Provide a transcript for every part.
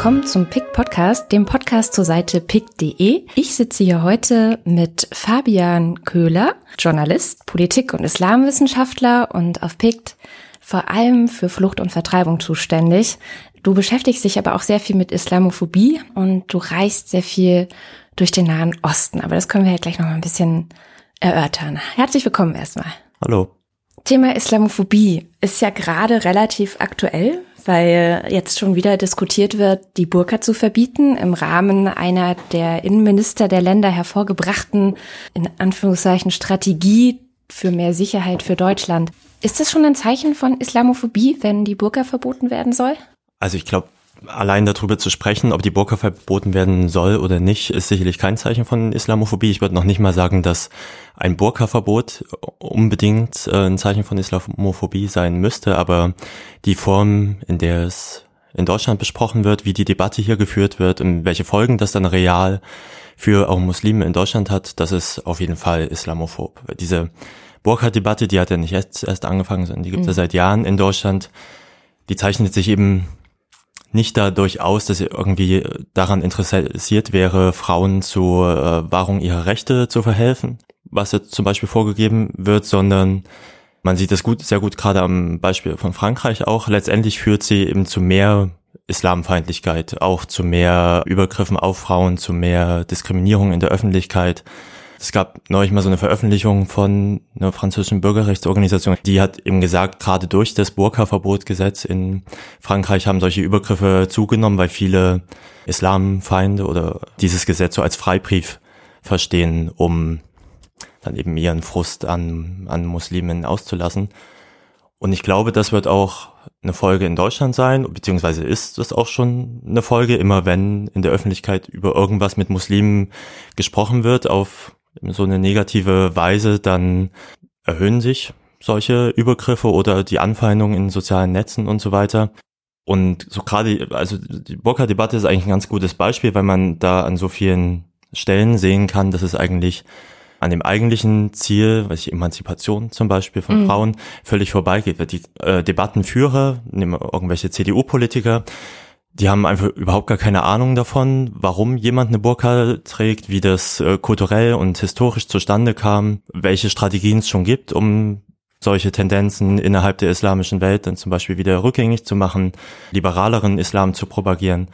willkommen zum PIC Podcast, dem Podcast zur Seite pic.de. Ich sitze hier heute mit Fabian Köhler, Journalist, Politik- und Islamwissenschaftler und auf PIC vor allem für Flucht und Vertreibung zuständig. Du beschäftigst dich aber auch sehr viel mit Islamophobie und du reist sehr viel durch den Nahen Osten. Aber das können wir ja gleich noch mal ein bisschen erörtern. Herzlich willkommen erstmal. Hallo. Thema Islamophobie ist ja gerade relativ aktuell, weil jetzt schon wieder diskutiert wird, die Burka zu verbieten im Rahmen einer der Innenminister der Länder hervorgebrachten, in Anführungszeichen, Strategie für mehr Sicherheit für Deutschland. Ist das schon ein Zeichen von Islamophobie, wenn die Burka verboten werden soll? Also ich glaube, allein darüber zu sprechen, ob die Burka verboten werden soll oder nicht, ist sicherlich kein Zeichen von Islamophobie. Ich würde noch nicht mal sagen, dass ein Burka-Verbot unbedingt äh, ein Zeichen von Islamophobie sein müsste, aber die Form, in der es in Deutschland besprochen wird, wie die Debatte hier geführt wird, und welche Folgen das dann real für auch Muslime in Deutschland hat, das ist auf jeden Fall islamophob. Diese Burka-Debatte, die hat ja nicht erst, erst angefangen, sondern die gibt es mhm. ja seit Jahren in Deutschland. Die zeichnet sich eben nicht dadurch aus, dass er irgendwie daran interessiert wäre, Frauen zur äh, Wahrung ihrer Rechte zu verhelfen, was jetzt zum Beispiel vorgegeben wird, sondern man sieht das gut, sehr gut gerade am Beispiel von Frankreich auch. Letztendlich führt sie eben zu mehr Islamfeindlichkeit, auch zu mehr Übergriffen auf Frauen, zu mehr Diskriminierung in der Öffentlichkeit. Es gab neulich mal so eine Veröffentlichung von einer französischen Bürgerrechtsorganisation, die hat eben gesagt, gerade durch das Burka-Verbotgesetz in Frankreich haben solche Übergriffe zugenommen, weil viele Islamfeinde oder dieses Gesetz so als Freibrief verstehen, um dann eben ihren Frust an, an Muslimen auszulassen. Und ich glaube, das wird auch eine Folge in Deutschland sein, beziehungsweise ist das auch schon eine Folge, immer wenn in der Öffentlichkeit über irgendwas mit Muslimen gesprochen wird, auf so eine negative Weise, dann erhöhen sich solche Übergriffe oder die Anfeindungen in sozialen Netzen und so weiter. Und so gerade, also die Burka-Debatte ist eigentlich ein ganz gutes Beispiel, weil man da an so vielen Stellen sehen kann, dass es eigentlich an dem eigentlichen Ziel, weiß ich, Emanzipation zum Beispiel von mhm. Frauen, völlig vorbeigeht. Die äh, Debattenführer, nehmen wir irgendwelche CDU-Politiker, die haben einfach überhaupt gar keine Ahnung davon, warum jemand eine Burka trägt, wie das äh, kulturell und historisch zustande kam, welche Strategien es schon gibt, um solche Tendenzen innerhalb der islamischen Welt dann zum Beispiel wieder rückgängig zu machen, liberaleren Islam zu propagieren.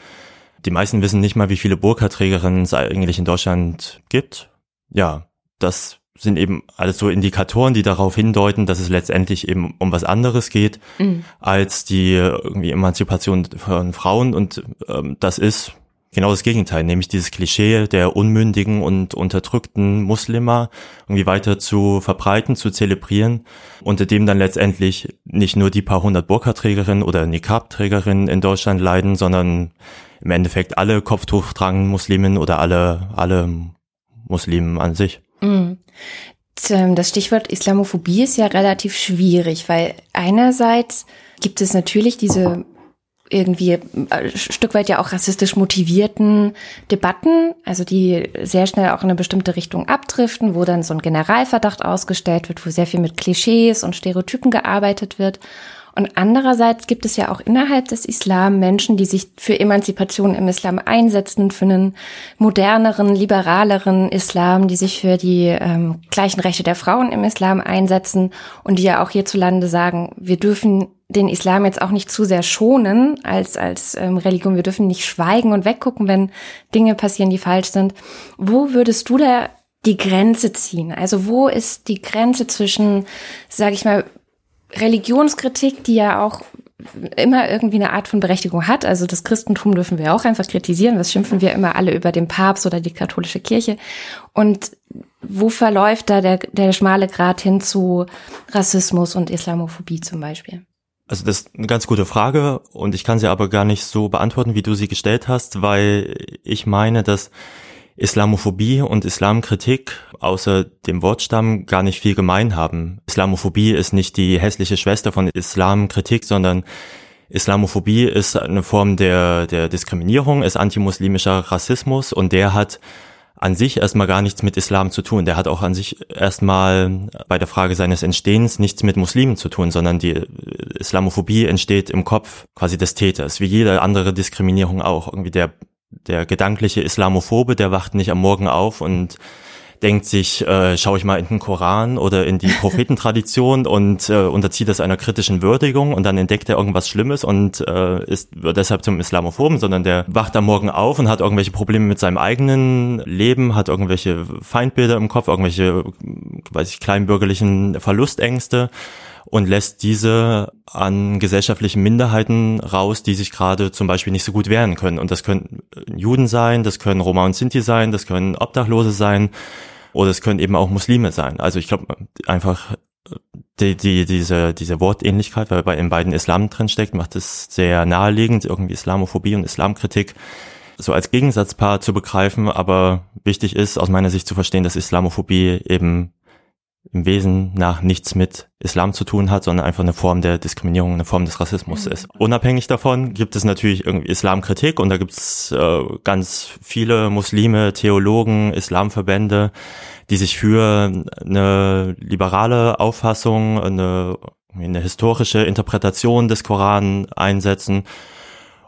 Die meisten wissen nicht mal, wie viele Burka-Trägerinnen es eigentlich in Deutschland gibt. Ja, das sind eben alles so Indikatoren, die darauf hindeuten, dass es letztendlich eben um was anderes geht mhm. als die irgendwie Emanzipation von Frauen und ähm, das ist genau das Gegenteil, nämlich dieses Klischee der unmündigen und unterdrückten Muslima irgendwie weiter zu verbreiten, zu zelebrieren, unter dem dann letztendlich nicht nur die paar hundert Burka-Trägerinnen oder Niqab-Trägerinnen in Deutschland leiden, sondern im Endeffekt alle Kopftuch tragenden Muslimen oder alle, alle Muslimen an sich. Mhm. Das Stichwort Islamophobie ist ja relativ schwierig, weil einerseits gibt es natürlich diese irgendwie ein Stück weit ja auch rassistisch motivierten Debatten, also die sehr schnell auch in eine bestimmte Richtung abdriften, wo dann so ein Generalverdacht ausgestellt wird, wo sehr viel mit Klischees und Stereotypen gearbeitet wird. Und andererseits gibt es ja auch innerhalb des Islam Menschen, die sich für Emanzipation im Islam einsetzen, für einen moderneren, liberaleren Islam, die sich für die ähm, gleichen Rechte der Frauen im Islam einsetzen und die ja auch hierzulande sagen, wir dürfen den Islam jetzt auch nicht zu sehr schonen als, als ähm, Religion. Wir dürfen nicht schweigen und weggucken, wenn Dinge passieren, die falsch sind. Wo würdest du da die Grenze ziehen? Also wo ist die Grenze zwischen, sage ich mal, Religionskritik, die ja auch immer irgendwie eine Art von Berechtigung hat. Also das Christentum dürfen wir auch einfach kritisieren. Was schimpfen wir immer alle über den Papst oder die katholische Kirche? Und wo verläuft da der, der schmale Grat hin zu Rassismus und Islamophobie zum Beispiel? Also das ist eine ganz gute Frage und ich kann sie aber gar nicht so beantworten, wie du sie gestellt hast, weil ich meine, dass Islamophobie und Islamkritik außer dem Wortstamm gar nicht viel gemein haben. Islamophobie ist nicht die hässliche Schwester von Islamkritik, sondern Islamophobie ist eine Form der, der Diskriminierung, ist antimuslimischer Rassismus und der hat an sich erstmal gar nichts mit Islam zu tun. Der hat auch an sich erstmal bei der Frage seines Entstehens nichts mit Muslimen zu tun, sondern die Islamophobie entsteht im Kopf quasi des Täters, wie jede andere Diskriminierung auch. Irgendwie der, der gedankliche Islamophobe, der wacht nicht am Morgen auf und denkt sich, äh, schaue ich mal in den Koran oder in die Prophetentradition und äh, unterzieht das einer kritischen Würdigung und dann entdeckt er irgendwas Schlimmes und äh, ist wird deshalb zum Islamophoben, sondern der wacht am Morgen auf und hat irgendwelche Probleme mit seinem eigenen Leben, hat irgendwelche Feindbilder im Kopf, irgendwelche, weiß ich, kleinbürgerlichen Verlustängste und lässt diese an gesellschaftlichen Minderheiten raus, die sich gerade zum Beispiel nicht so gut wehren können. Und das können Juden sein, das können Roma und Sinti sein, das können Obdachlose sein oder es können eben auch Muslime sein. Also ich glaube einfach die, die, diese, diese Wortähnlichkeit, weil bei in beiden Islam drin steckt, macht es sehr naheliegend, irgendwie Islamophobie und Islamkritik so als Gegensatzpaar zu begreifen, aber wichtig ist aus meiner Sicht zu verstehen, dass Islamophobie eben im Wesen nach nichts mit Islam zu tun hat, sondern einfach eine Form der Diskriminierung, eine Form des Rassismus mhm. ist. Unabhängig davon gibt es natürlich irgendwie Islamkritik und da gibt es äh, ganz viele Muslime, Theologen, Islamverbände, die sich für eine liberale Auffassung, eine, eine historische Interpretation des Koran einsetzen.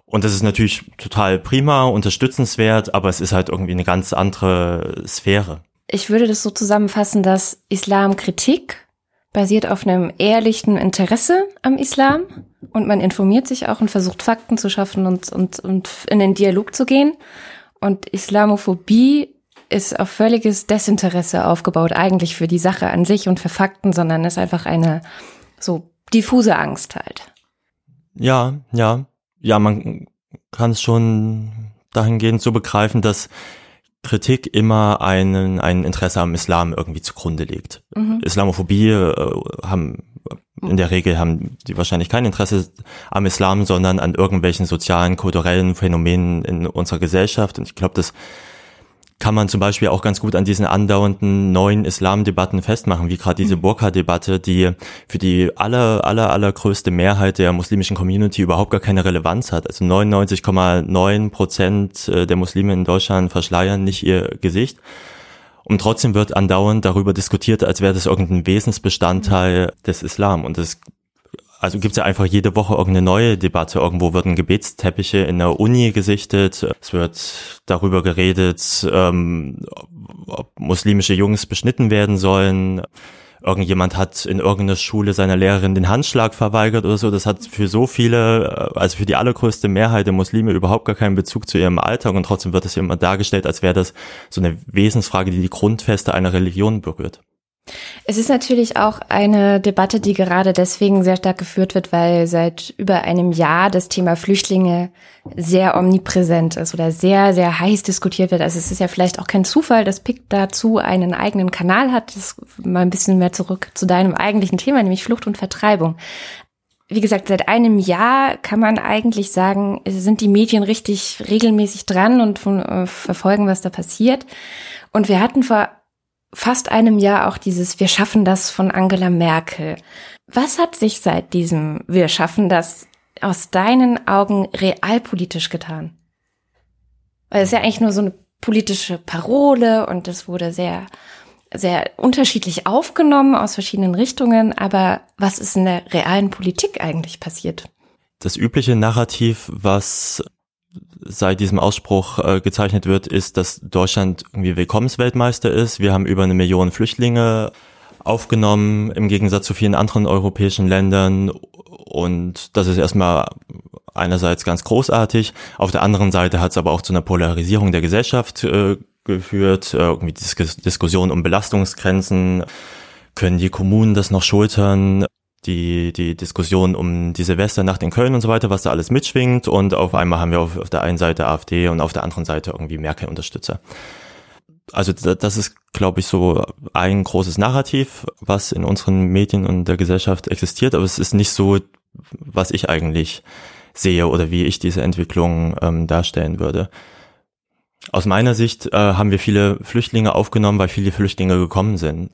Und das ist natürlich total prima, unterstützenswert, aber es ist halt irgendwie eine ganz andere Sphäre. Ich würde das so zusammenfassen, dass Islamkritik basiert auf einem ehrlichen Interesse am Islam und man informiert sich auch und versucht Fakten zu schaffen und, und, und in den Dialog zu gehen. Und Islamophobie ist auf völliges Desinteresse aufgebaut, eigentlich für die Sache an sich und für Fakten, sondern ist einfach eine so diffuse Angst halt. Ja, ja, ja, man kann es schon dahingehend so begreifen, dass Kritik immer einen, ein Interesse am Islam irgendwie zugrunde legt. Mhm. Islamophobie äh, haben in der Regel haben die wahrscheinlich kein Interesse am Islam, sondern an irgendwelchen sozialen, kulturellen Phänomenen in unserer Gesellschaft. Und ich glaube, das kann man zum Beispiel auch ganz gut an diesen andauernden neuen Islamdebatten festmachen, wie gerade diese mhm. Burka-Debatte, die für die aller, aller, allergrößte Mehrheit der muslimischen Community überhaupt gar keine Relevanz hat. Also 99,9 Prozent äh, der Muslime in Deutschland verschleiern nicht ihr Gesicht. Und trotzdem wird andauernd darüber diskutiert, als wäre das irgendein Wesensbestandteil des Islam. Und das also gibt's ja einfach jede Woche irgendeine neue Debatte. Irgendwo werden Gebetsteppiche in der Uni gesichtet. Es wird darüber geredet, ähm, ob muslimische Jungs beschnitten werden sollen. Irgendjemand hat in irgendeiner Schule seiner Lehrerin den Handschlag verweigert oder so. Das hat für so viele, also für die allergrößte Mehrheit der Muslime überhaupt gar keinen Bezug zu ihrem Alltag und trotzdem wird es immer dargestellt, als wäre das so eine Wesensfrage, die die Grundfeste einer Religion berührt. Es ist natürlich auch eine Debatte, die gerade deswegen sehr stark geführt wird, weil seit über einem Jahr das Thema Flüchtlinge sehr omnipräsent ist oder sehr, sehr heiß diskutiert wird. Also es ist ja vielleicht auch kein Zufall, dass PIC dazu einen eigenen Kanal hat. Das mal ein bisschen mehr zurück zu deinem eigentlichen Thema, nämlich Flucht und Vertreibung. Wie gesagt, seit einem Jahr kann man eigentlich sagen, sind die Medien richtig regelmäßig dran und äh, verfolgen, was da passiert. Und wir hatten vor fast einem Jahr auch dieses Wir schaffen das von Angela Merkel. Was hat sich seit diesem Wir schaffen das aus deinen Augen realpolitisch getan? Weil es ist ja eigentlich nur so eine politische Parole und es wurde sehr, sehr unterschiedlich aufgenommen aus verschiedenen Richtungen. Aber was ist in der realen Politik eigentlich passiert? Das übliche Narrativ, was seit diesem Ausspruch äh, gezeichnet wird, ist, dass Deutschland irgendwie Willkommensweltmeister ist. Wir haben über eine Million Flüchtlinge aufgenommen, im Gegensatz zu vielen anderen europäischen Ländern. Und das ist erstmal einerseits ganz großartig. Auf der anderen Seite hat es aber auch zu einer Polarisierung der Gesellschaft äh, geführt. Äh, irgendwie Dis Diskussion um Belastungsgrenzen. Können die Kommunen das noch schultern? Die, die Diskussion um die Silvesternacht in Köln und so weiter, was da alles mitschwingt. Und auf einmal haben wir auf, auf der einen Seite AfD und auf der anderen Seite irgendwie Merkel-Unterstützer. Also das ist, glaube ich, so ein großes Narrativ, was in unseren Medien und der Gesellschaft existiert, aber es ist nicht so, was ich eigentlich sehe oder wie ich diese Entwicklung ähm, darstellen würde. Aus meiner Sicht äh, haben wir viele Flüchtlinge aufgenommen, weil viele Flüchtlinge gekommen sind.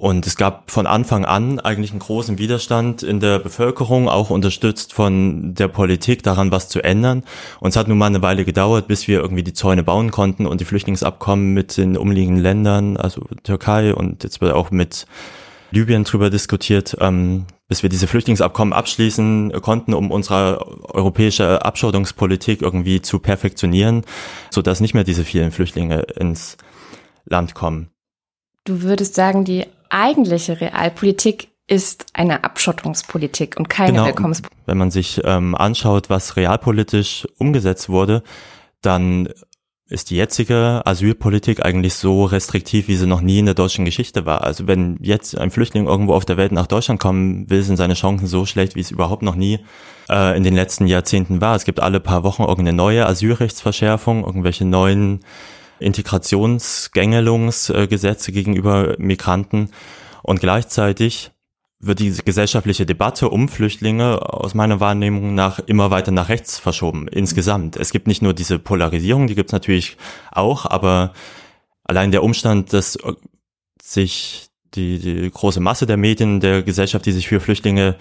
Und es gab von Anfang an eigentlich einen großen Widerstand in der Bevölkerung, auch unterstützt von der Politik, daran was zu ändern. Und es hat nun mal eine Weile gedauert, bis wir irgendwie die Zäune bauen konnten und die Flüchtlingsabkommen mit den umliegenden Ländern, also Türkei und jetzt wird auch mit Libyen drüber diskutiert, ähm, bis wir diese Flüchtlingsabkommen abschließen konnten, um unsere europäische Abschottungspolitik irgendwie zu perfektionieren, so dass nicht mehr diese vielen Flüchtlinge ins Land kommen. Du würdest sagen, die eigentliche Realpolitik ist eine Abschottungspolitik und keine genau, Willkommenspolitik. Wenn man sich ähm, anschaut, was realpolitisch umgesetzt wurde, dann ist die jetzige Asylpolitik eigentlich so restriktiv, wie sie noch nie in der deutschen Geschichte war. Also wenn jetzt ein Flüchtling irgendwo auf der Welt nach Deutschland kommen will, sind seine Chancen so schlecht, wie es überhaupt noch nie äh, in den letzten Jahrzehnten war. Es gibt alle paar Wochen irgendeine neue Asylrechtsverschärfung, irgendwelche neuen Integrationsgängelungsgesetze gegenüber Migranten und gleichzeitig wird die gesellschaftliche Debatte um Flüchtlinge aus meiner Wahrnehmung nach immer weiter nach rechts verschoben, insgesamt. Es gibt nicht nur diese Polarisierung, die gibt es natürlich auch, aber allein der Umstand, dass sich die, die große Masse der Medien, der Gesellschaft, die sich für Flüchtlinge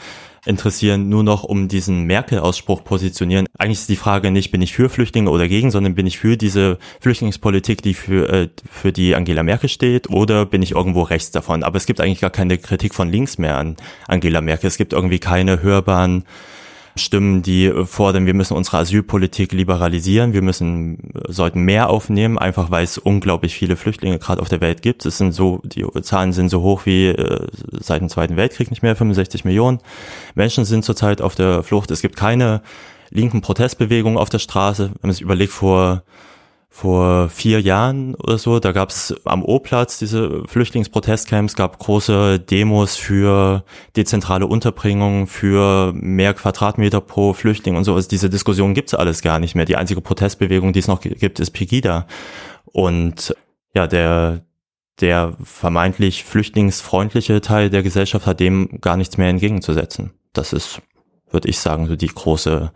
interessieren, nur noch um diesen Merkel-Ausspruch positionieren. Eigentlich ist die Frage nicht, bin ich für Flüchtlinge oder gegen, sondern bin ich für diese Flüchtlingspolitik, die für, äh, für die Angela Merkel steht, oder bin ich irgendwo rechts davon? Aber es gibt eigentlich gar keine Kritik von links mehr an Angela Merkel. Es gibt irgendwie keine hörbaren Stimmen, die fordern, wir müssen unsere Asylpolitik liberalisieren, wir müssen, sollten mehr aufnehmen, einfach weil es unglaublich viele Flüchtlinge gerade auf der Welt gibt. Es sind so, die Zahlen sind so hoch wie äh, seit dem Zweiten Weltkrieg nicht mehr, 65 Millionen Menschen sind zurzeit auf der Flucht. Es gibt keine linken Protestbewegungen auf der Straße. Wenn man sich überlegt, vor vor vier Jahren oder so, da gab es am O-Platz diese Flüchtlingsprotestcamps, gab große Demos für dezentrale Unterbringung, für mehr Quadratmeter pro Flüchtling und so. Also diese Diskussion gibt's alles gar nicht mehr. Die einzige Protestbewegung, die es noch gibt, ist Pegida. Und ja, der, der vermeintlich flüchtlingsfreundliche Teil der Gesellschaft hat dem gar nichts mehr entgegenzusetzen. Das ist, würde ich sagen, so die große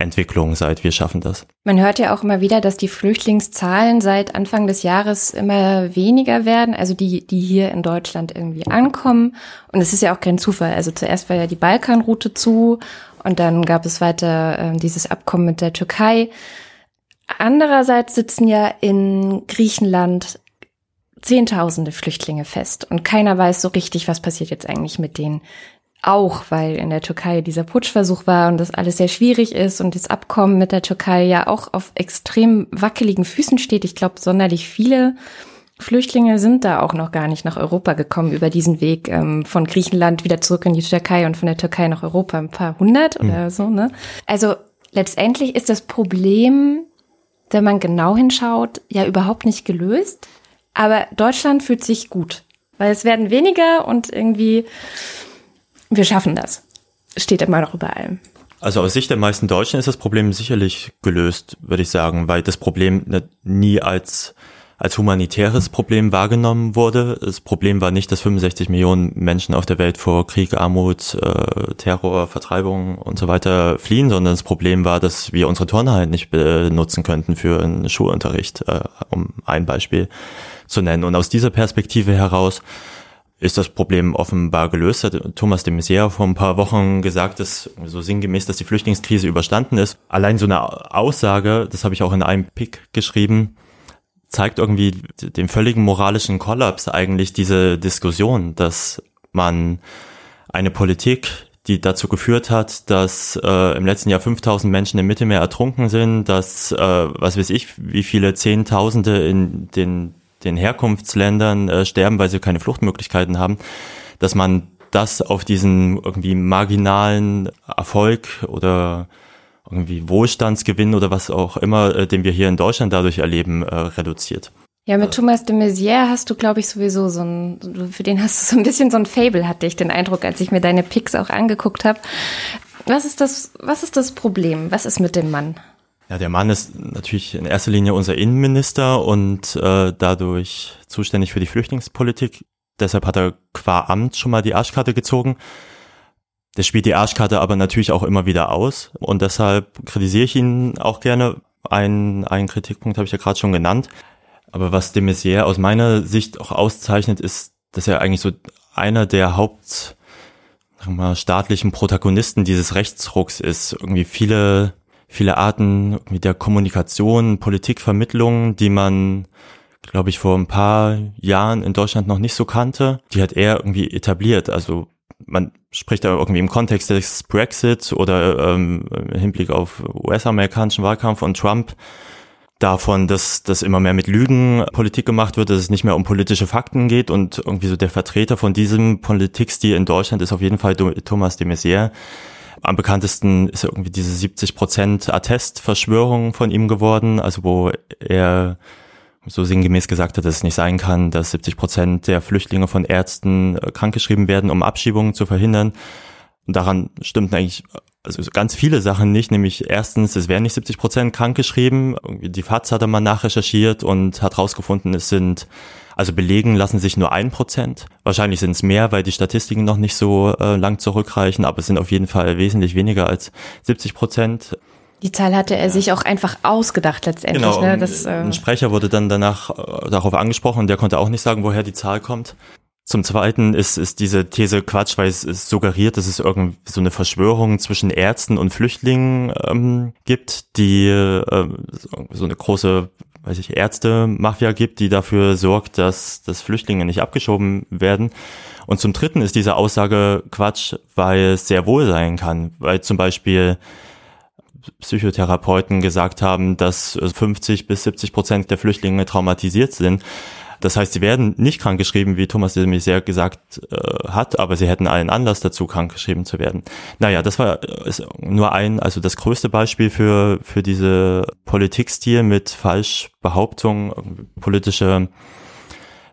Entwicklung seit wir schaffen das. Man hört ja auch immer wieder, dass die Flüchtlingszahlen seit Anfang des Jahres immer weniger werden, also die, die hier in Deutschland irgendwie ankommen. Und es ist ja auch kein Zufall. Also zuerst war ja die Balkanroute zu und dann gab es weiter äh, dieses Abkommen mit der Türkei. Andererseits sitzen ja in Griechenland Zehntausende Flüchtlinge fest und keiner weiß so richtig, was passiert jetzt eigentlich mit denen auch, weil in der Türkei dieser Putschversuch war und das alles sehr schwierig ist und das Abkommen mit der Türkei ja auch auf extrem wackeligen Füßen steht. Ich glaube, sonderlich viele Flüchtlinge sind da auch noch gar nicht nach Europa gekommen über diesen Weg ähm, von Griechenland wieder zurück in die Türkei und von der Türkei nach Europa ein paar hundert mhm. oder so. Ne? Also letztendlich ist das Problem, wenn man genau hinschaut, ja überhaupt nicht gelöst. Aber Deutschland fühlt sich gut, weil es werden weniger und irgendwie wir schaffen das. Steht immer noch über allem. Also aus Sicht der meisten Deutschen ist das Problem sicherlich gelöst, würde ich sagen, weil das Problem nie als als humanitäres Problem wahrgenommen wurde. Das Problem war nicht, dass 65 Millionen Menschen auf der Welt vor Krieg, Armut, äh, Terror, Vertreibung und so weiter fliehen, sondern das Problem war, dass wir unsere Turnhallen nicht benutzen könnten für einen Schulunterricht, äh, um ein Beispiel zu nennen. Und aus dieser Perspektive heraus ist das Problem offenbar gelöst. Hat Thomas de Maizière vor ein paar Wochen gesagt, dass so sinngemäß, dass die Flüchtlingskrise überstanden ist. Allein so eine Aussage, das habe ich auch in einem Pick geschrieben, zeigt irgendwie den völligen moralischen Kollaps eigentlich diese Diskussion, dass man eine Politik, die dazu geführt hat, dass äh, im letzten Jahr 5000 Menschen im Mittelmeer ertrunken sind, dass, äh, was weiß ich, wie viele Zehntausende in den den Herkunftsländern äh, sterben, weil sie keine Fluchtmöglichkeiten haben, dass man das auf diesen irgendwie marginalen Erfolg oder irgendwie Wohlstandsgewinn oder was auch immer, äh, den wir hier in Deutschland dadurch erleben, äh, reduziert. Ja, mit Thomas de Maizière hast du, glaube ich, sowieso so ein, für den hast du so ein bisschen so ein Fable, hatte ich den Eindruck, als ich mir deine Picks auch angeguckt habe. Was ist das, was ist das Problem? Was ist mit dem Mann? Ja, der Mann ist natürlich in erster Linie unser Innenminister und äh, dadurch zuständig für die Flüchtlingspolitik. Deshalb hat er qua Amt schon mal die Arschkarte gezogen. Der spielt die Arschkarte aber natürlich auch immer wieder aus und deshalb kritisiere ich ihn auch gerne. Ein, ein Kritikpunkt habe ich ja gerade schon genannt. Aber was de Maizière aus meiner Sicht auch auszeichnet, ist, dass er eigentlich so einer der Haupt sagen wir mal, staatlichen Protagonisten dieses Rechtsrucks ist. Irgendwie viele, viele Arten der Kommunikation, Politikvermittlung, die man, glaube ich, vor ein paar Jahren in Deutschland noch nicht so kannte, die hat er irgendwie etabliert. Also man spricht da irgendwie im Kontext des Brexit oder ähm, im Hinblick auf US-amerikanischen Wahlkampf und Trump davon, dass das immer mehr mit Lügen Politik gemacht wird, dass es nicht mehr um politische Fakten geht und irgendwie so der Vertreter von diesem Politikstil in Deutschland ist auf jeden Fall Thomas de Maizière. Am bekanntesten ist irgendwie diese 70 Prozent Attest-Verschwörung von ihm geworden, also wo er so sinngemäß gesagt hat, dass es nicht sein kann, dass 70 Prozent der Flüchtlinge von Ärzten äh, krankgeschrieben werden, um Abschiebungen zu verhindern. Und daran stimmten eigentlich also ganz viele Sachen nicht, nämlich erstens, es werden nicht 70 Prozent krankgeschrieben. Die FAZ hat mal nachrecherchiert und hat rausgefunden, es sind, also belegen lassen sich nur ein Prozent. Wahrscheinlich sind es mehr, weil die Statistiken noch nicht so äh, lang zurückreichen, aber es sind auf jeden Fall wesentlich weniger als 70 Prozent. Die Zahl hatte er ja. sich auch einfach ausgedacht letztendlich. Genau, ne? das, äh ein Sprecher wurde dann danach äh, darauf angesprochen und der konnte auch nicht sagen, woher die Zahl kommt. Zum Zweiten ist, ist diese These Quatsch, weil es, es suggeriert, dass es irgendwie so eine Verschwörung zwischen Ärzten und Flüchtlingen ähm, gibt, die äh, so eine große, weiß ich, Ärzte-Mafia gibt, die dafür sorgt, dass, dass Flüchtlinge nicht abgeschoben werden. Und zum Dritten ist diese Aussage Quatsch, weil es sehr wohl sein kann, weil zum Beispiel Psychotherapeuten gesagt haben, dass 50 bis 70 Prozent der Flüchtlinge traumatisiert sind. Das heißt, sie werden nicht krankgeschrieben, wie Thomas de Maizière gesagt äh, hat, aber sie hätten allen Anlass dazu, krankgeschrieben zu werden. Naja, das war ist nur ein, also das größte Beispiel für, für diese Politikstil mit Falschbehauptungen, politische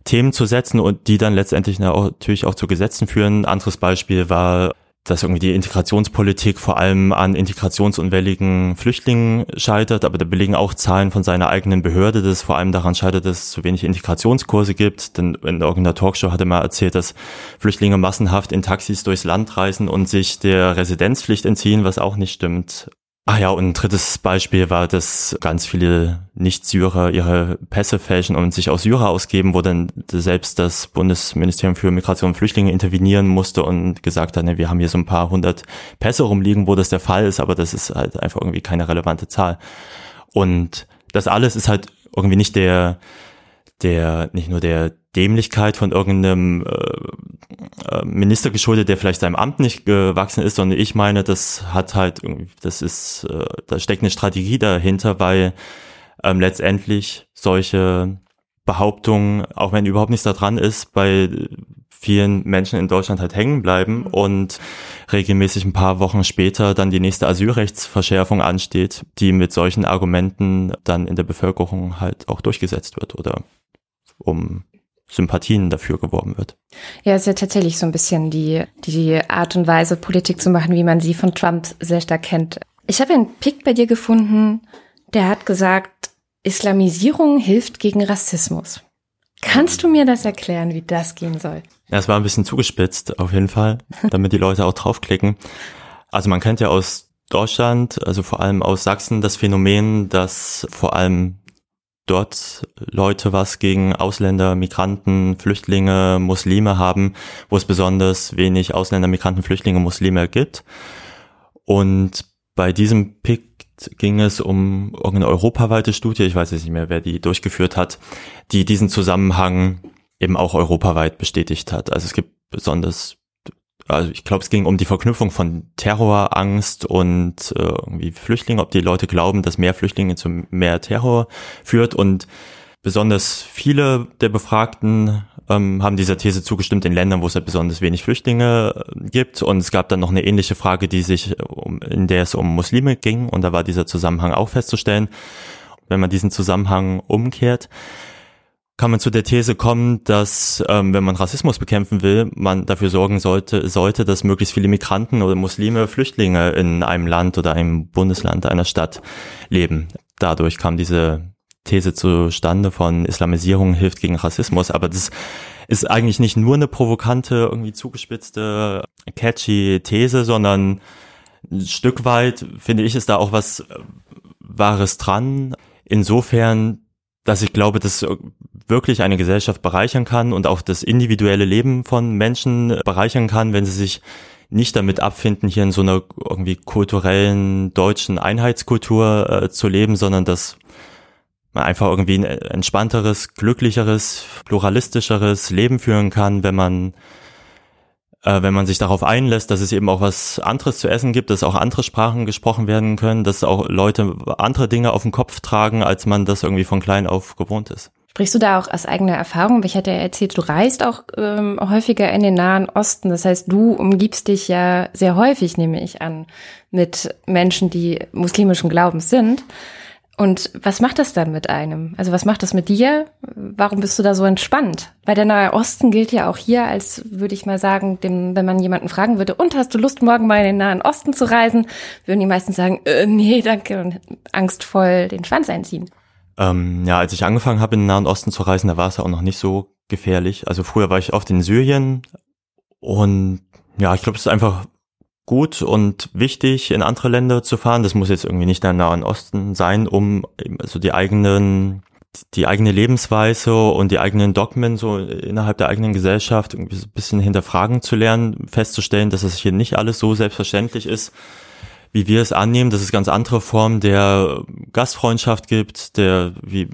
Themen zu setzen und die dann letztendlich natürlich auch zu Gesetzen führen. Anderes Beispiel war dass irgendwie die Integrationspolitik vor allem an integrationsunwilligen Flüchtlingen scheitert, aber da belegen auch Zahlen von seiner eigenen Behörde, dass es vor allem daran scheitert, dass es zu wenig Integrationskurse gibt. Denn in irgendeiner Talkshow hat er mal erzählt, dass Flüchtlinge massenhaft in Taxis durchs Land reisen und sich der Residenzpflicht entziehen, was auch nicht stimmt. Ah ja, und ein drittes Beispiel war, dass ganz viele Nicht-Syrer ihre Pässe fälschen und sich aus Syrer ausgeben, wo dann selbst das Bundesministerium für Migration und Flüchtlinge intervenieren musste und gesagt hat, ne, wir haben hier so ein paar hundert Pässe rumliegen, wo das der Fall ist, aber das ist halt einfach irgendwie keine relevante Zahl. Und das alles ist halt irgendwie nicht der, der, nicht nur der Dämlichkeit von irgendeinem äh, äh, Minister geschuldet, der vielleicht seinem Amt nicht gewachsen ist, sondern ich meine, das hat halt das ist, äh, da steckt eine Strategie dahinter, weil ähm, letztendlich solche Behauptungen, auch wenn überhaupt nichts da dran ist, bei vielen Menschen in Deutschland halt hängen bleiben und regelmäßig ein paar Wochen später dann die nächste Asylrechtsverschärfung ansteht, die mit solchen Argumenten dann in der Bevölkerung halt auch durchgesetzt wird oder um Sympathien dafür geworben wird. Ja, es ist ja tatsächlich so ein bisschen die, die Art und Weise, Politik zu machen, wie man sie von Trump sehr stark kennt. Ich habe einen Pick bei dir gefunden, der hat gesagt, Islamisierung hilft gegen Rassismus. Kannst du mir das erklären, wie das gehen soll? Ja, es war ein bisschen zugespitzt, auf jeden Fall, damit die Leute auch draufklicken. Also man kennt ja aus Deutschland, also vor allem aus Sachsen, das Phänomen, dass vor allem dort Leute was gegen Ausländer, Migranten, Flüchtlinge, Muslime haben, wo es besonders wenig Ausländer, Migranten, Flüchtlinge, Muslime gibt. Und bei diesem Pick ging es um irgendeine europaweite Studie, ich weiß jetzt nicht mehr, wer die durchgeführt hat, die diesen Zusammenhang eben auch europaweit bestätigt hat. Also es gibt besonders also ich glaube, es ging um die Verknüpfung von Terrorangst und äh, irgendwie Flüchtlinge, ob die Leute glauben, dass mehr Flüchtlinge zu mehr Terror führt. Und besonders viele der Befragten ähm, haben dieser These zugestimmt in Ländern, wo es halt besonders wenig Flüchtlinge äh, gibt. Und es gab dann noch eine ähnliche Frage, die sich um, in der es um Muslime ging. Und da war dieser Zusammenhang auch festzustellen. Wenn man diesen Zusammenhang umkehrt, kann man zu der These kommen, dass ähm, wenn man Rassismus bekämpfen will, man dafür sorgen sollte, sollte, dass möglichst viele Migranten oder Muslime, Flüchtlinge in einem Land oder einem Bundesland, einer Stadt leben. Dadurch kam diese These zustande von Islamisierung hilft gegen Rassismus, aber das ist eigentlich nicht nur eine provokante, irgendwie zugespitzte, catchy These, sondern ein Stück weit, finde ich, ist da auch was Wahres dran. Insofern, dass ich glaube, dass wirklich eine Gesellschaft bereichern kann und auch das individuelle Leben von Menschen bereichern kann, wenn sie sich nicht damit abfinden, hier in so einer irgendwie kulturellen deutschen Einheitskultur äh, zu leben, sondern dass man einfach irgendwie ein entspannteres, glücklicheres, pluralistischeres Leben führen kann, wenn man äh, wenn man sich darauf einlässt, dass es eben auch was anderes zu essen gibt, dass auch andere Sprachen gesprochen werden können, dass auch Leute andere Dinge auf dem Kopf tragen, als man das irgendwie von klein auf gewohnt ist. Sprichst du da auch aus eigener Erfahrung? Ich hatte ja erzählt, du reist auch ähm, häufiger in den Nahen Osten. Das heißt, du umgibst dich ja sehr häufig, nehme ich an, mit Menschen, die muslimischen Glaubens sind. Und was macht das dann mit einem? Also was macht das mit dir? Warum bist du da so entspannt? Weil der Nahe Osten gilt ja auch hier als, würde ich mal sagen, dem, wenn man jemanden fragen würde, und hast du Lust, morgen mal in den Nahen Osten zu reisen, würden die meisten sagen, äh, nee, danke, und angstvoll den Schwanz einziehen. Ähm, ja, als ich angefangen habe, in den Nahen Osten zu reisen, da war es ja auch noch nicht so gefährlich. Also früher war ich oft in Syrien und ja, ich glaube, es ist einfach gut und wichtig, in andere Länder zu fahren. Das muss jetzt irgendwie nicht der Nahen Osten sein, um also die eigenen die eigene Lebensweise und die eigenen Dogmen so innerhalb der eigenen Gesellschaft irgendwie so ein bisschen hinterfragen zu lernen, festzustellen, dass es hier nicht alles so selbstverständlich ist, wie wir es annehmen, dass es ganz andere Formen der Gastfreundschaft gibt, der wie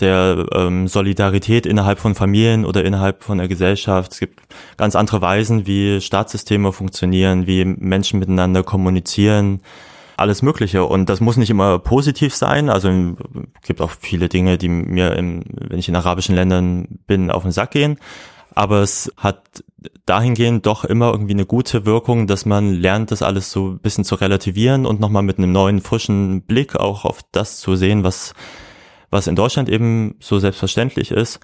der ähm, Solidarität innerhalb von Familien oder innerhalb von der Gesellschaft. Es gibt ganz andere Weisen, wie Staatssysteme funktionieren, wie Menschen miteinander kommunizieren, alles Mögliche. Und das muss nicht immer positiv sein. Also es gibt auch viele Dinge, die mir, im, wenn ich in arabischen Ländern bin, auf den Sack gehen. Aber es hat dahingehend doch immer irgendwie eine gute Wirkung, dass man lernt, das alles so ein bisschen zu relativieren und nochmal mit einem neuen, frischen Blick auch auf das zu sehen, was was in Deutschland eben so selbstverständlich ist.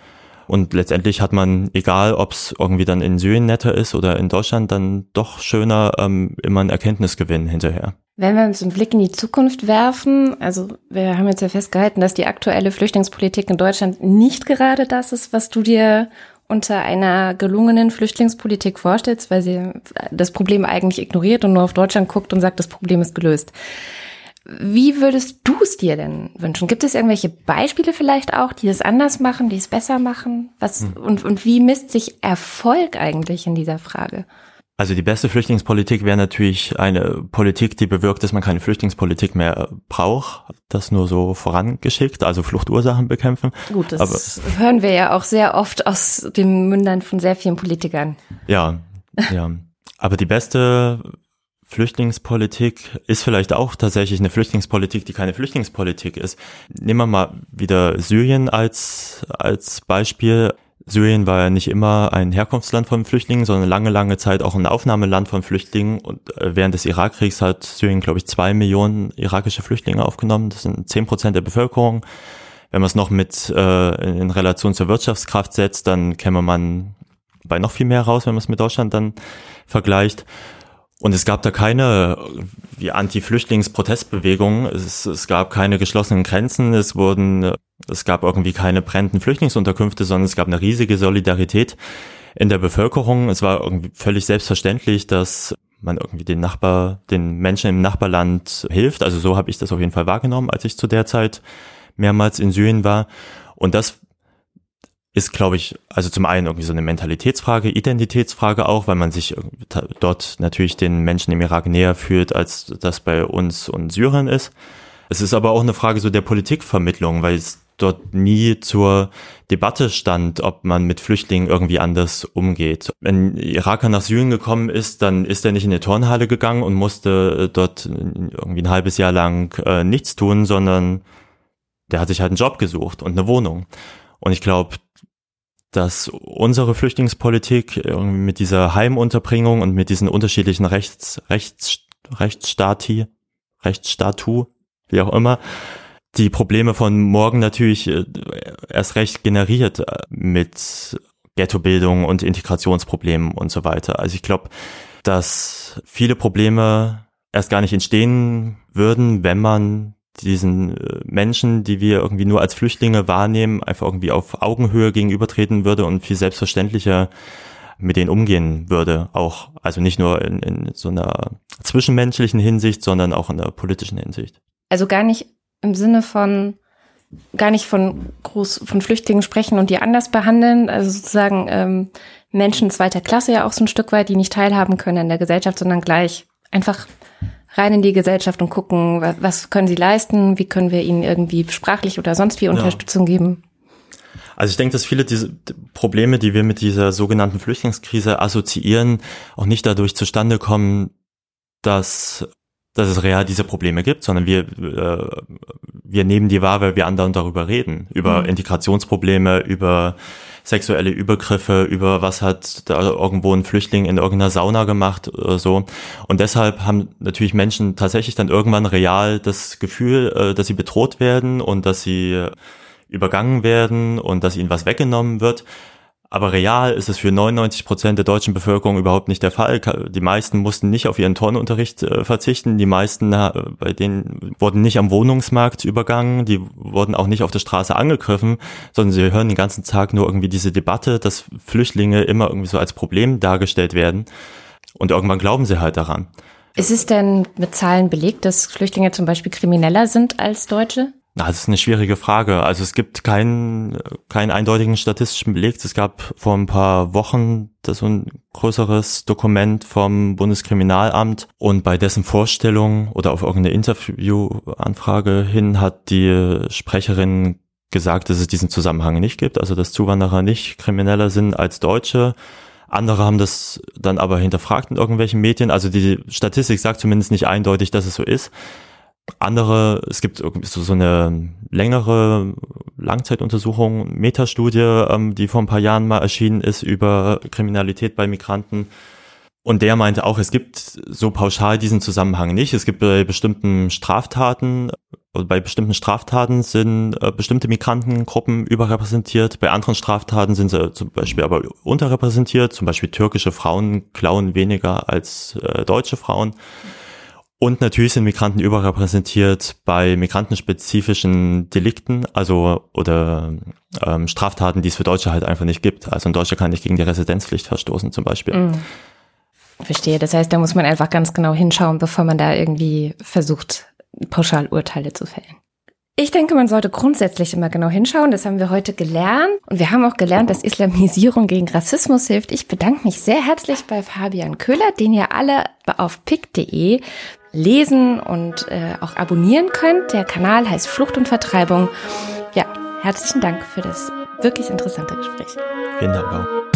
Und letztendlich hat man, egal ob es irgendwie dann in Syrien netter ist oder in Deutschland, dann doch schöner ähm, immer einen Erkenntnisgewinn hinterher. Wenn wir uns einen Blick in die Zukunft werfen, also wir haben jetzt ja festgehalten, dass die aktuelle Flüchtlingspolitik in Deutschland nicht gerade das ist, was du dir unter einer gelungenen Flüchtlingspolitik vorstellst, weil sie das Problem eigentlich ignoriert und nur auf Deutschland guckt und sagt, das Problem ist gelöst. Wie würdest du es dir denn wünschen? Gibt es irgendwelche Beispiele vielleicht auch, die es anders machen, die es besser machen? Was, hm. und, und wie misst sich Erfolg eigentlich in dieser Frage? Also die beste Flüchtlingspolitik wäre natürlich eine Politik, die bewirkt, dass man keine Flüchtlingspolitik mehr braucht. Das nur so vorangeschickt, also Fluchtursachen bekämpfen. Gut, das Aber, hören wir ja auch sehr oft aus den Mündern von sehr vielen Politikern. Ja, ja. Aber die beste Flüchtlingspolitik ist vielleicht auch tatsächlich eine Flüchtlingspolitik, die keine Flüchtlingspolitik ist. Nehmen wir mal wieder Syrien als, als Beispiel. Syrien war ja nicht immer ein Herkunftsland von Flüchtlingen, sondern lange, lange Zeit auch ein Aufnahmeland von Flüchtlingen. Und äh, während des Irakkriegs hat Syrien, glaube ich, zwei Millionen irakische Flüchtlinge aufgenommen. Das sind zehn Prozent der Bevölkerung. Wenn man es noch mit äh, in Relation zur Wirtschaftskraft setzt, dann käme man bei noch viel mehr raus, wenn man es mit Deutschland dann vergleicht. Und es gab da keine Anti-Flüchtlings-Protestbewegung. Es, es gab keine geschlossenen Grenzen. Es wurden, es gab irgendwie keine brennenden Flüchtlingsunterkünfte, sondern es gab eine riesige Solidarität in der Bevölkerung. Es war irgendwie völlig selbstverständlich, dass man irgendwie den Nachbar, den Menschen im Nachbarland hilft. Also so habe ich das auf jeden Fall wahrgenommen, als ich zu der Zeit mehrmals in Syrien war. Und das ist, glaube ich, also zum einen irgendwie so eine Mentalitätsfrage, Identitätsfrage auch, weil man sich dort natürlich den Menschen im Irak näher fühlt, als das bei uns und Syrien ist. Es ist aber auch eine Frage so der Politikvermittlung, weil es dort nie zur Debatte stand, ob man mit Flüchtlingen irgendwie anders umgeht. Wenn Iraker nach Syrien gekommen ist, dann ist er nicht in die Turnhalle gegangen und musste dort irgendwie ein halbes Jahr lang äh, nichts tun, sondern der hat sich halt einen Job gesucht und eine Wohnung. Und ich glaube, dass unsere Flüchtlingspolitik mit dieser Heimunterbringung und mit diesen unterschiedlichen Rechts, Rechts, Rechtsstati, Rechtsstatu, wie auch immer, die Probleme von morgen natürlich äh, erst recht generiert äh, mit Ghettobildung und Integrationsproblemen und so weiter. Also ich glaube, dass viele Probleme erst gar nicht entstehen würden, wenn man diesen äh, Menschen, die wir irgendwie nur als Flüchtlinge wahrnehmen, einfach irgendwie auf Augenhöhe gegenübertreten würde und viel selbstverständlicher mit denen umgehen würde, auch, also nicht nur in, in so einer zwischenmenschlichen Hinsicht, sondern auch in der politischen Hinsicht. Also gar nicht im Sinne von gar nicht von groß von Flüchtlingen sprechen und die anders behandeln, also sozusagen ähm, Menschen zweiter Klasse ja auch so ein Stück weit, die nicht teilhaben können in der Gesellschaft, sondern gleich einfach rein in die Gesellschaft und gucken, was können sie leisten, wie können wir ihnen irgendwie sprachlich oder sonst wie Unterstützung ja. geben. Also ich denke, dass viele diese Probleme, die wir mit dieser sogenannten Flüchtlingskrise assoziieren, auch nicht dadurch zustande kommen, dass dass es real diese Probleme gibt, sondern wir, äh, wir nehmen die wahr, weil wir anderen darüber reden. Über mhm. Integrationsprobleme, über sexuelle Übergriffe, über was hat da irgendwo ein Flüchtling in irgendeiner Sauna gemacht oder so. Und deshalb haben natürlich Menschen tatsächlich dann irgendwann real das Gefühl, äh, dass sie bedroht werden und dass sie übergangen werden und dass ihnen was weggenommen wird. Aber real ist es für 99 Prozent der deutschen Bevölkerung überhaupt nicht der Fall. Die meisten mussten nicht auf ihren Turnunterricht äh, verzichten. Die meisten, äh, bei denen wurden nicht am Wohnungsmarkt übergangen. Die wurden auch nicht auf der Straße angegriffen, sondern sie hören den ganzen Tag nur irgendwie diese Debatte, dass Flüchtlinge immer irgendwie so als Problem dargestellt werden. Und irgendwann glauben sie halt daran. Ist es denn mit Zahlen belegt, dass Flüchtlinge zum Beispiel krimineller sind als Deutsche? Na, das ist eine schwierige Frage. Also es gibt keinen, keinen eindeutigen statistischen Beleg. Es gab vor ein paar Wochen das so ein größeres Dokument vom Bundeskriminalamt und bei dessen Vorstellung oder auf irgendeine Interviewanfrage hin hat die Sprecherin gesagt, dass es diesen Zusammenhang nicht gibt, also dass Zuwanderer nicht krimineller sind als Deutsche. Andere haben das dann aber hinterfragt in irgendwelchen Medien. Also die Statistik sagt zumindest nicht eindeutig, dass es so ist andere, es gibt so, so eine längere Langzeituntersuchung, Metastudie, ähm, die vor ein paar Jahren mal erschienen ist über Kriminalität bei Migranten. Und der meinte auch, es gibt so pauschal diesen Zusammenhang nicht. Es gibt bei bestimmten Straftaten, oder bei bestimmten Straftaten sind äh, bestimmte Migrantengruppen überrepräsentiert. Bei anderen Straftaten sind sie zum Beispiel aber unterrepräsentiert. Zum Beispiel türkische Frauen klauen weniger als äh, deutsche Frauen. Und natürlich sind Migranten überrepräsentiert bei migrantenspezifischen Delikten, also oder ähm, Straftaten, die es für Deutsche halt einfach nicht gibt. Also ein Deutscher kann nicht gegen die Residenzpflicht verstoßen zum Beispiel. Mm. Verstehe. Das heißt, da muss man einfach ganz genau hinschauen, bevor man da irgendwie versucht, Pauschalurteile zu fällen. Ich denke, man sollte grundsätzlich immer genau hinschauen. Das haben wir heute gelernt. Und wir haben auch gelernt, dass Islamisierung gegen Rassismus hilft. Ich bedanke mich sehr herzlich bei Fabian Köhler, den ihr alle auf pick.de lesen und äh, auch abonnieren könnt. Der Kanal heißt Flucht und Vertreibung. Ja, herzlichen Dank für das wirklich interessante Gespräch. Vielen Dank auch.